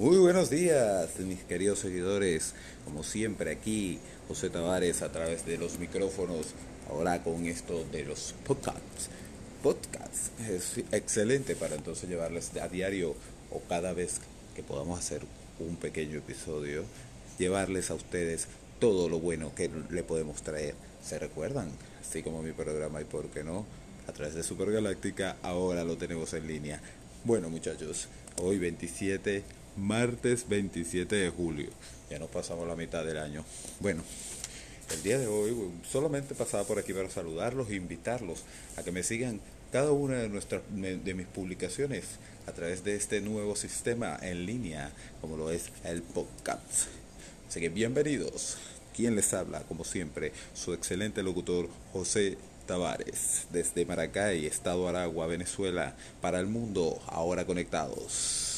Muy buenos días, mis queridos seguidores. Como siempre, aquí José Tavares a través de los micrófonos. Ahora con esto de los podcasts. Podcasts es excelente para entonces llevarles a diario o cada vez que podamos hacer un pequeño episodio, llevarles a ustedes todo lo bueno que le podemos traer. ¿Se recuerdan? Así como mi programa y por qué no, a través de Supergaláctica, ahora lo tenemos en línea. Bueno muchachos, hoy 27 martes 27 de julio. Ya nos pasamos la mitad del año. Bueno, el día de hoy solamente pasaba por aquí para saludarlos e invitarlos a que me sigan cada una de nuestras de mis publicaciones a través de este nuevo sistema en línea, como lo es el podcast. Así que bienvenidos. Quien les habla, como siempre, su excelente locutor José Tavares, desde Maracay, Estado Aragua, Venezuela, para el mundo, ahora conectados.